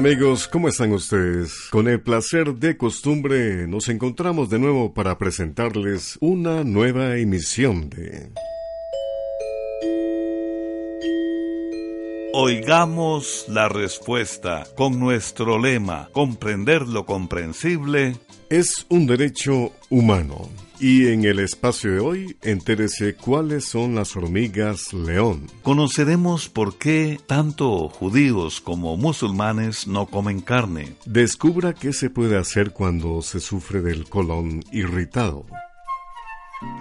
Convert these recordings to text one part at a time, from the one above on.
Amigos, ¿cómo están ustedes? Con el placer de costumbre nos encontramos de nuevo para presentarles una nueva emisión de... Oigamos la respuesta con nuestro lema, comprender lo comprensible. Es un derecho humano. Y en el espacio de hoy, entérese cuáles son las hormigas león. Conoceremos por qué tanto judíos como musulmanes no comen carne. Descubra qué se puede hacer cuando se sufre del colon irritado.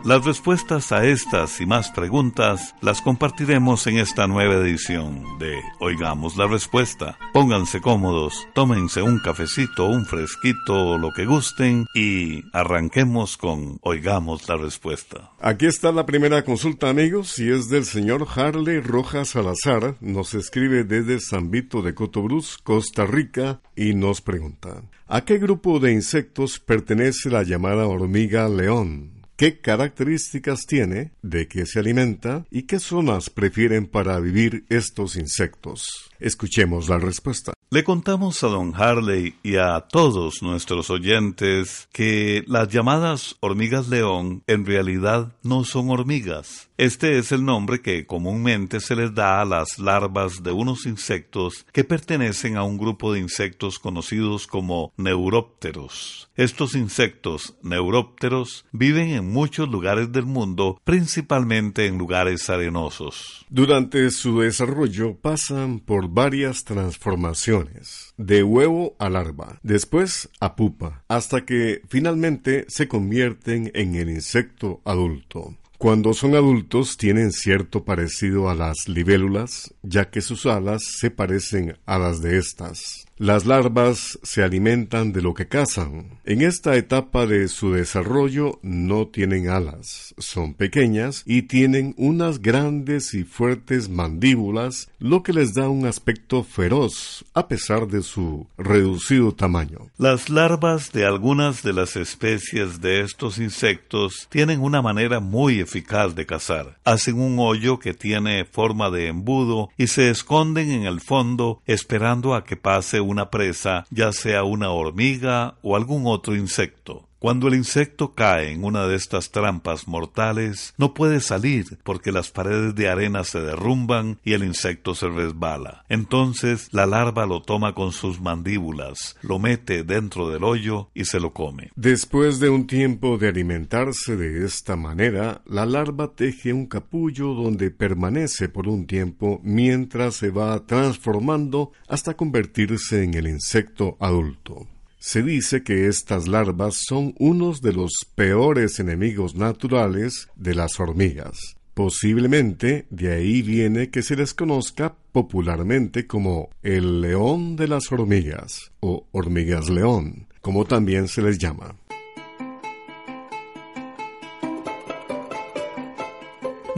Las respuestas a estas y más preguntas las compartiremos en esta nueva edición de Oigamos la Respuesta. Pónganse cómodos, tómense un cafecito, un fresquito, lo que gusten y arranquemos con Oigamos la Respuesta. Aquí está la primera consulta amigos y es del señor Harley Rojas Salazar. Nos escribe desde San Vito de Cotobruz, Costa Rica y nos pregunta ¿A qué grupo de insectos pertenece la llamada hormiga león? Qué características tiene, de qué se alimenta y qué zonas prefieren para vivir estos insectos. Escuchemos la respuesta. Le contamos a don Harley y a todos nuestros oyentes que las llamadas hormigas león en realidad no son hormigas. Este es el nombre que comúnmente se les da a las larvas de unos insectos que pertenecen a un grupo de insectos conocidos como neurópteros. Estos insectos neurópteros viven en muchos lugares del mundo, principalmente en lugares arenosos. Durante su desarrollo pasan por varias transformaciones, de huevo a larva, después a pupa, hasta que finalmente se convierten en el insecto adulto. Cuando son adultos tienen cierto parecido a las libélulas, ya que sus alas se parecen a las de estas. Las larvas se alimentan de lo que cazan. En esta etapa de su desarrollo no tienen alas, son pequeñas y tienen unas grandes y fuertes mandíbulas, lo que les da un aspecto feroz a pesar de su reducido tamaño. Las larvas de algunas de las especies de estos insectos tienen una manera muy de cazar. Hacen un hoyo que tiene forma de embudo y se esconden en el fondo esperando a que pase una presa, ya sea una hormiga o algún otro insecto. Cuando el insecto cae en una de estas trampas mortales, no puede salir porque las paredes de arena se derrumban y el insecto se resbala. Entonces la larva lo toma con sus mandíbulas, lo mete dentro del hoyo y se lo come. Después de un tiempo de alimentarse de esta manera, la larva teje un capullo donde permanece por un tiempo mientras se va transformando hasta convertirse en el insecto adulto. Se dice que estas larvas son unos de los peores enemigos naturales de las hormigas. Posiblemente de ahí viene que se les conozca popularmente como el león de las hormigas o hormigas león, como también se les llama.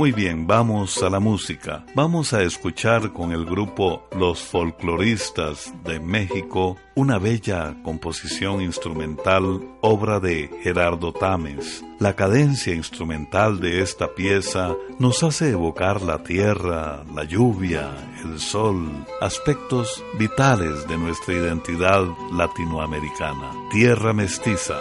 Muy bien, vamos a la música. Vamos a escuchar con el grupo Los Folcloristas de México una bella composición instrumental, obra de Gerardo Tames. La cadencia instrumental de esta pieza nos hace evocar la tierra, la lluvia, el sol, aspectos vitales de nuestra identidad latinoamericana. Tierra mestiza.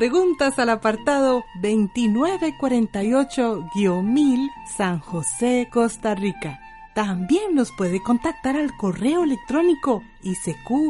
Preguntas al apartado 2948-1000 San José, Costa Rica. También nos puede contactar al correo electrónico isq.org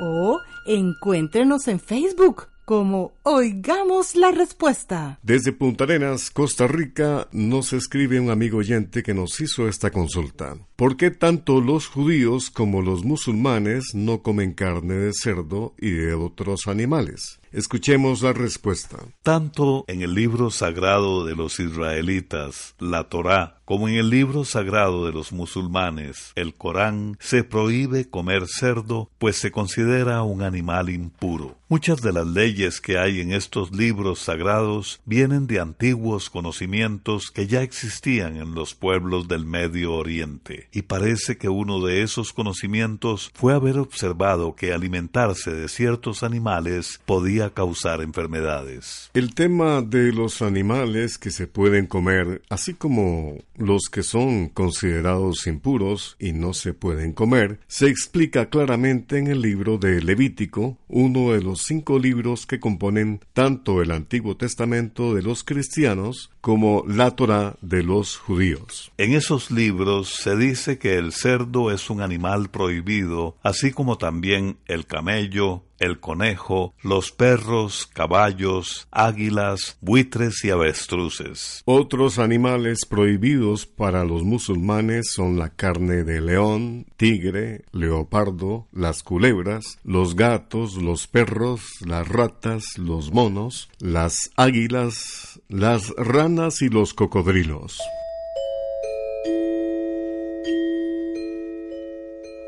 o encuéntrenos en Facebook como Oigamos la Respuesta. Desde Punta Arenas, Costa Rica, nos escribe un amigo oyente que nos hizo esta consulta. ¿Por qué tanto los judíos como los musulmanes no comen carne de cerdo y de otros animales? Escuchemos la respuesta. Tanto en el libro sagrado de los israelitas, la Torá, como en el libro sagrado de los musulmanes, el Corán, se prohíbe comer cerdo, pues se considera un animal impuro. Muchas de las leyes que hay en estos libros sagrados vienen de antiguos conocimientos que ya existían en los pueblos del Medio Oriente, y parece que uno de esos conocimientos fue haber observado que alimentarse de ciertos animales podía causar enfermedades. El tema de los animales que se pueden comer, así como los que son considerados impuros y no se pueden comer, se explica claramente en el libro de Levítico, uno de los cinco libros que componen tanto el Antiguo Testamento de los cristianos como la Torá de los judíos. En esos libros se dice que el cerdo es un animal prohibido, así como también el camello, el conejo, los perros, caballos, águilas, buitres y avestruces. Otros animales prohibidos para los musulmanes son la carne de león, tigre, leopardo, las culebras, los gatos, los perros, las ratas, los monos, las águilas, las ranas y los cocodrilos.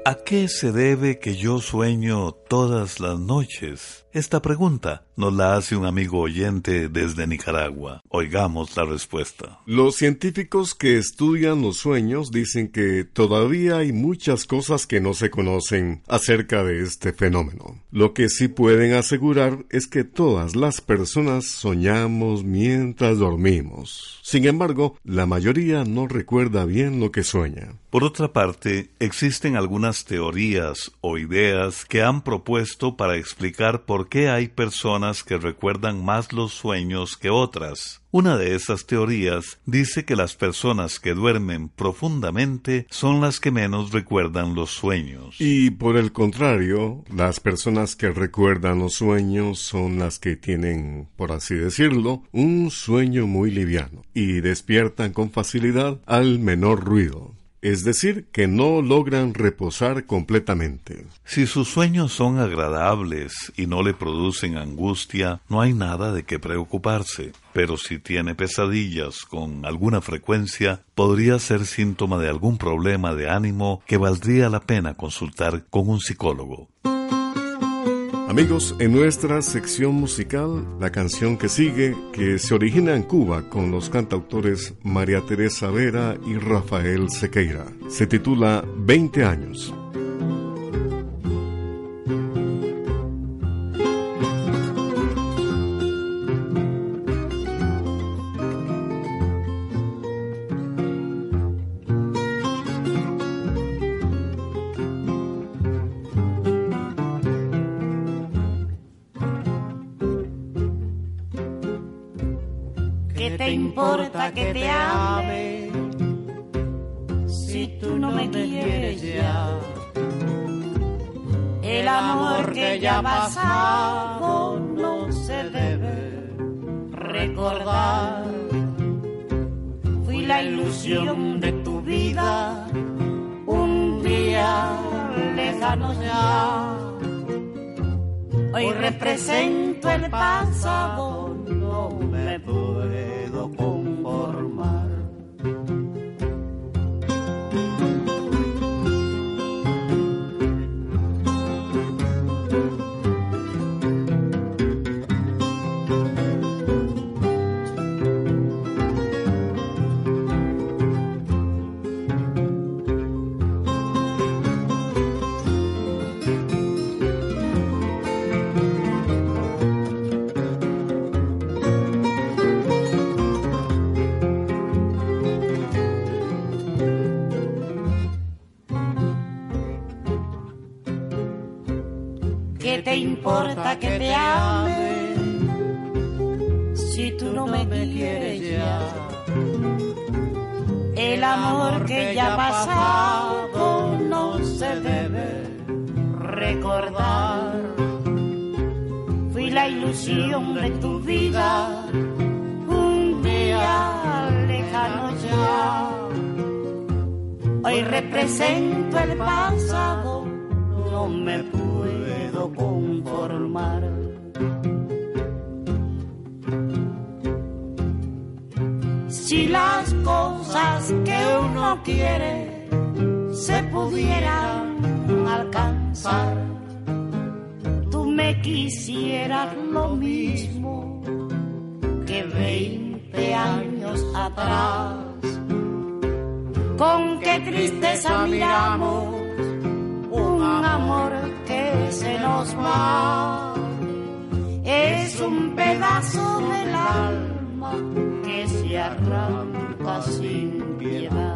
¿A qué se debe que yo sueño todas las noches? Esta pregunta nos la hace un amigo oyente desde Nicaragua. Oigamos la respuesta. Los científicos que estudian los sueños dicen que todavía hay muchas cosas que no se conocen acerca de este fenómeno. Lo que sí pueden asegurar es que todas las personas soñamos mientras dormimos. Sin embargo, la mayoría no recuerda bien lo que sueña. Por otra parte, existen algunas teorías o ideas que han propuesto para explicar por qué hay personas que recuerdan más los sueños que otras. Una de esas teorías dice que las personas que duermen profundamente son las que menos recuerdan los sueños. Y por el contrario, las personas que recuerdan los sueños son las que tienen, por así decirlo, un sueño muy liviano y despiertan con facilidad al menor ruido es decir, que no logran reposar completamente. Si sus sueños son agradables y no le producen angustia, no hay nada de qué preocuparse. Pero si tiene pesadillas con alguna frecuencia, podría ser síntoma de algún problema de ánimo que valdría la pena consultar con un psicólogo. Amigos, en nuestra sección musical, la canción que sigue, que se origina en Cuba con los cantautores María Teresa Vera y Rafael Sequeira, se titula 20 años. Que te ame si tú no me quieres ya. El amor que ya pasado no se debe recordar. Fui la ilusión de tu vida. un día lejano ya. Hoy represento el pasado, importa que te ame si tú no me quieres ya? El amor que ya ha pasado no se debe recordar. Fui la ilusión de tu vida un día lejano ya. Hoy represento el pasado, no me puedo conformar. Si las cosas que uno quiere se pudieran alcanzar, tú me quisieras lo mismo que veinte años atrás. Con qué tristeza miramos un amor que se nos va. Es un pedazo del alma que se arranca sin piedad.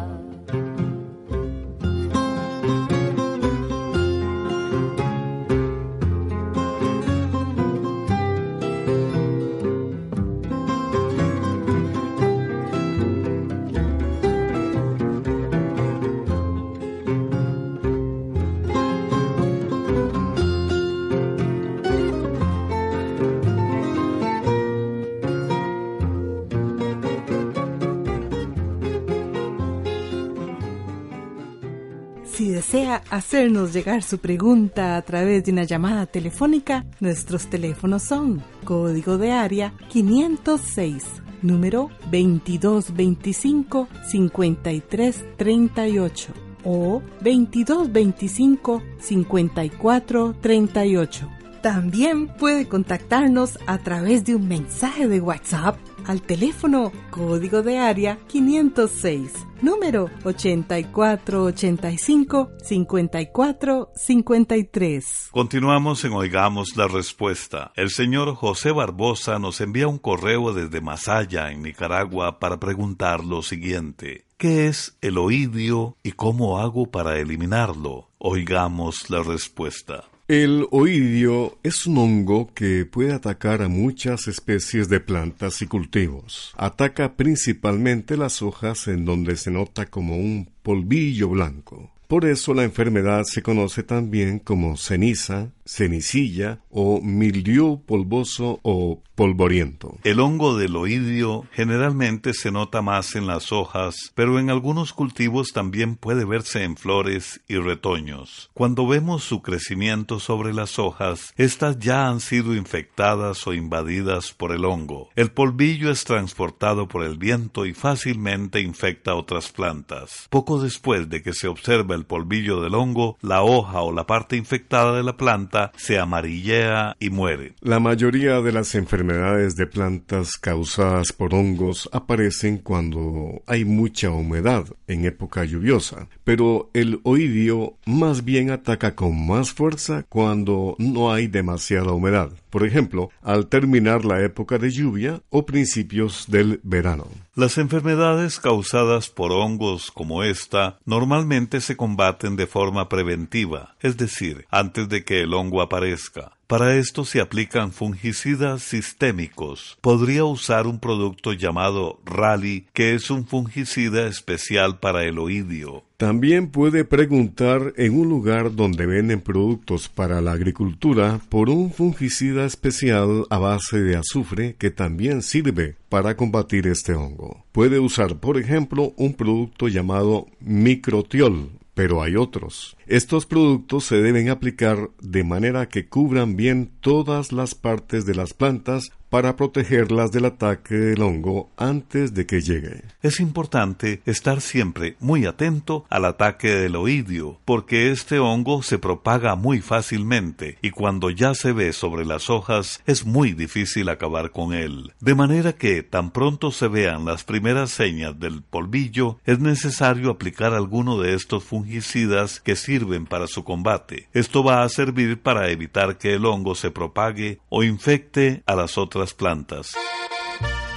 Desea hacernos llegar su pregunta a través de una llamada telefónica, nuestros teléfonos son código de área 506, número 2225-5338 o 2225-5438. También puede contactarnos a través de un mensaje de WhatsApp al teléfono código de área 506, número 8485-5453. Continuamos en Oigamos la Respuesta. El señor José Barbosa nos envía un correo desde Masaya, en Nicaragua, para preguntar lo siguiente. ¿Qué es el oidio y cómo hago para eliminarlo? Oigamos la respuesta. El oidio es un hongo que puede atacar a muchas especies de plantas y cultivos. Ataca principalmente las hojas en donde se nota como un polvillo blanco. Por eso la enfermedad se conoce también como ceniza, cenicilla o mildiu polvoso o polvoriento. El hongo del oidio generalmente se nota más en las hojas, pero en algunos cultivos también puede verse en flores y retoños. Cuando vemos su crecimiento sobre las hojas, estas ya han sido infectadas o invadidas por el hongo. El polvillo es transportado por el viento y fácilmente infecta otras plantas. Poco después de que se observa el polvillo del hongo, la hoja o la parte infectada de la planta se amarillea y muere. La mayoría de las enfermedades de plantas causadas por hongos aparecen cuando hay mucha humedad en época lluviosa, pero el oidio más bien ataca con más fuerza cuando no hay demasiada humedad, por ejemplo, al terminar la época de lluvia o principios del verano. Las enfermedades causadas por hongos como esta normalmente se combaten de forma preventiva, es decir, antes de que el hongo aparezca. Para esto se aplican fungicidas sistémicos. Podría usar un producto llamado Rally, que es un fungicida especial para el oidio. También puede preguntar en un lugar donde venden productos para la agricultura por un fungicida especial a base de azufre que también sirve para combatir este hongo. Puede usar, por ejemplo, un producto llamado microtiol, pero hay otros. Estos productos se deben aplicar de manera que cubran bien todas las partes de las plantas para protegerlas del ataque del hongo antes de que llegue. Es importante estar siempre muy atento al ataque del oidio, porque este hongo se propaga muy fácilmente y cuando ya se ve sobre las hojas es muy difícil acabar con él. De manera que tan pronto se vean las primeras señas del polvillo, es necesario aplicar alguno de estos fungicidas que sirven para su combate. Esto va a servir para evitar que el hongo se propague o infecte a las otras plantas.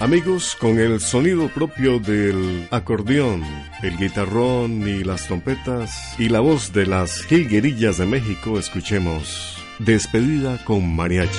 Amigos, con el sonido propio del acordeón, el guitarrón y las trompetas y la voz de las jilguerillas de México, escuchemos Despedida con mariachi.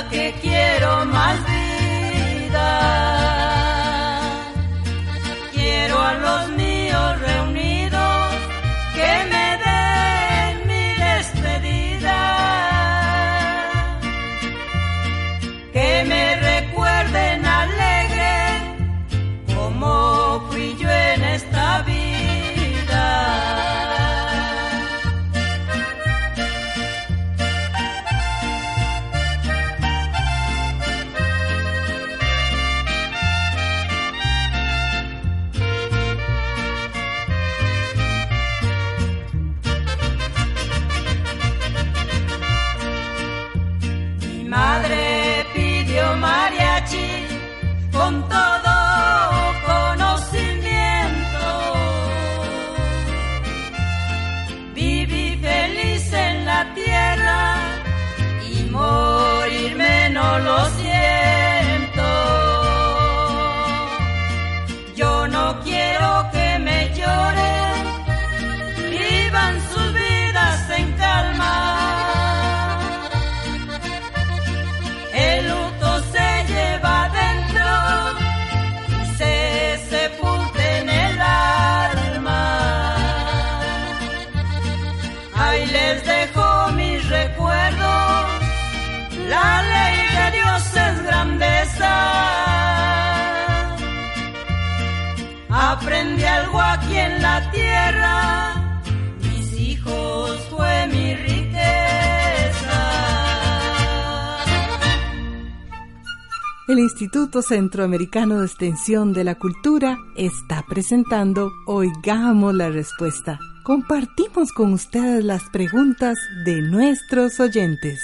El Instituto Centroamericano de Extensión de la Cultura está presentando Oigamos la Respuesta. Compartimos con ustedes las preguntas de nuestros oyentes.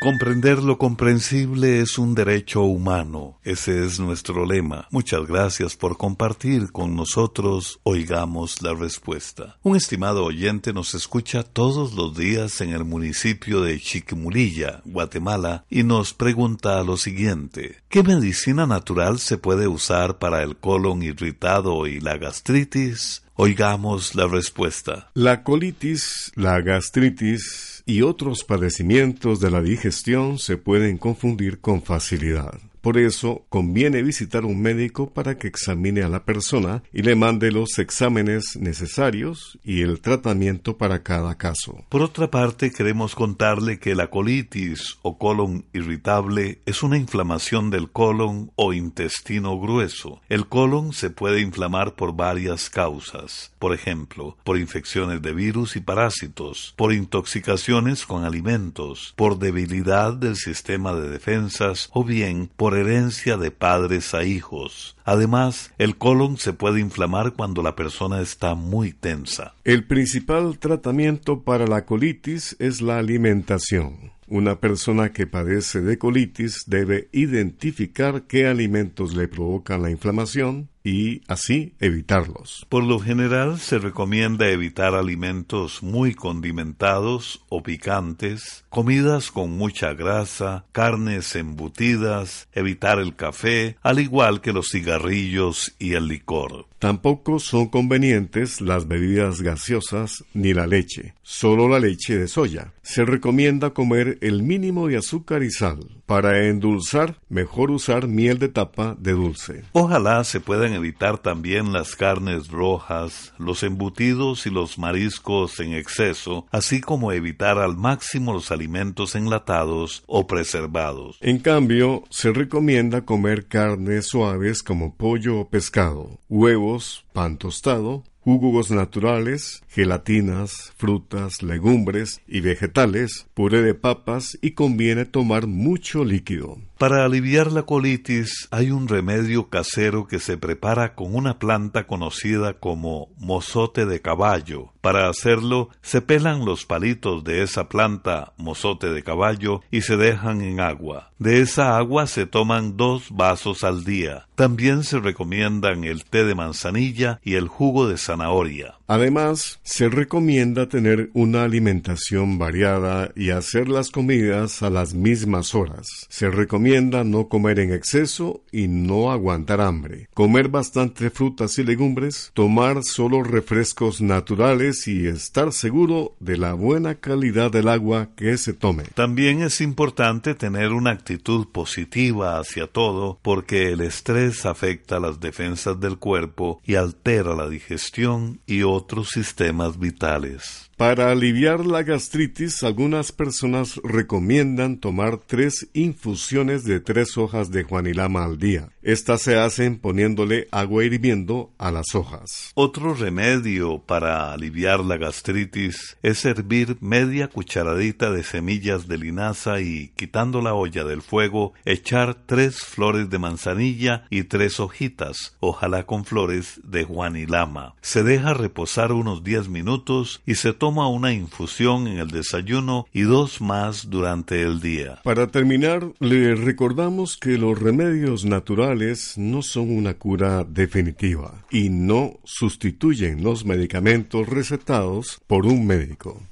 Comprender lo comprensible es un derecho humano. Ese es nuestro lema. Muchas gracias por compartir con nosotros. Oigamos la respuesta. Un estimado oyente nos escucha todos los días en el municipio de Chiquimulilla, Guatemala, y nos pregunta lo siguiente. ¿Qué medicina natural se puede usar para el colon irritado y la gastritis? Oigamos la respuesta. La colitis, la gastritis, y otros padecimientos de la digestión se pueden confundir con facilidad. Por eso conviene visitar un médico para que examine a la persona y le mande los exámenes necesarios y el tratamiento para cada caso. Por otra parte, queremos contarle que la colitis o colon irritable es una inflamación del colon o intestino grueso. El colon se puede inflamar por varias causas, por ejemplo, por infecciones de virus y parásitos, por intoxicaciones con alimentos, por debilidad del sistema de defensas o bien por herencia de padres a hijos. Además, el colon se puede inflamar cuando la persona está muy tensa. El principal tratamiento para la colitis es la alimentación. Una persona que padece de colitis debe identificar qué alimentos le provocan la inflamación y así evitarlos. Por lo general se recomienda evitar alimentos muy condimentados o picantes, comidas con mucha grasa, carnes embutidas, evitar el café, al igual que los cigarrillos y el licor. Tampoco son convenientes las bebidas gaseosas ni la leche, solo la leche de soya. Se recomienda comer el mínimo de azúcar y sal. Para endulzar, mejor usar miel de tapa de dulce. Ojalá se puedan evitar también las carnes rojas, los embutidos y los mariscos en exceso, así como evitar al máximo los alimentos enlatados o preservados. En cambio, se recomienda comer carnes suaves como pollo o pescado, huevos, pan tostado, jugos naturales, gelatinas, frutas, legumbres y vegetales, puré de papas y conviene tomar mucho líquido. Para aliviar la colitis hay un remedio casero que se prepara con una planta conocida como mozote de caballo. Para hacerlo se pelan los palitos de esa planta mozote de caballo y se dejan en agua. De esa agua se toman dos vasos al día. También se recomiendan el té de manzanilla y el jugo de zanahoria. Además, se recomienda tener una alimentación variada y hacer las comidas a las mismas horas. Se recomienda no comer en exceso y no aguantar hambre. Comer bastante frutas y legumbres, tomar solo refrescos naturales y estar seguro de la buena calidad del agua que se tome. También es importante tener una actitud positiva hacia todo porque el estrés afecta las defensas del cuerpo y altera la digestión y otros sistemas vitales. Para aliviar la gastritis, algunas personas recomiendan tomar tres infusiones de tres hojas de juanilama al día. Estas se hacen poniéndole agua hirviendo a las hojas. Otro remedio para aliviar la gastritis es hervir media cucharadita de semillas de linaza y, quitando la olla del fuego, echar tres flores de manzanilla y tres hojitas, ojalá con flores de juanilama. Se deja reposar unos diez minutos y se toma toma una infusión en el desayuno y dos más durante el día. Para terminar, le recordamos que los remedios naturales no son una cura definitiva y no sustituyen los medicamentos recetados por un médico.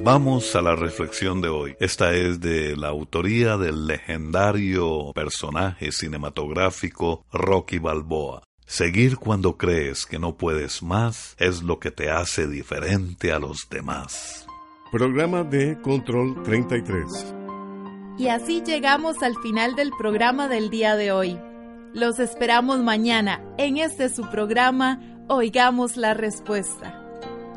Vamos a la reflexión de hoy. Esta es de la autoría del legendario personaje cinematográfico Rocky Balboa. Seguir cuando crees que no puedes más es lo que te hace diferente a los demás. Programa de Control 33. Y así llegamos al final del programa del día de hoy. Los esperamos mañana en este su programa Oigamos la Respuesta.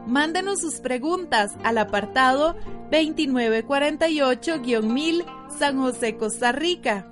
Mándenos sus preguntas al apartado 2948-1000 San José, Costa Rica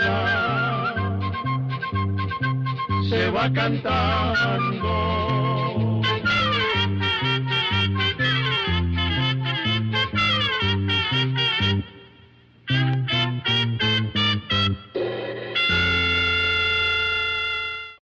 va cantando.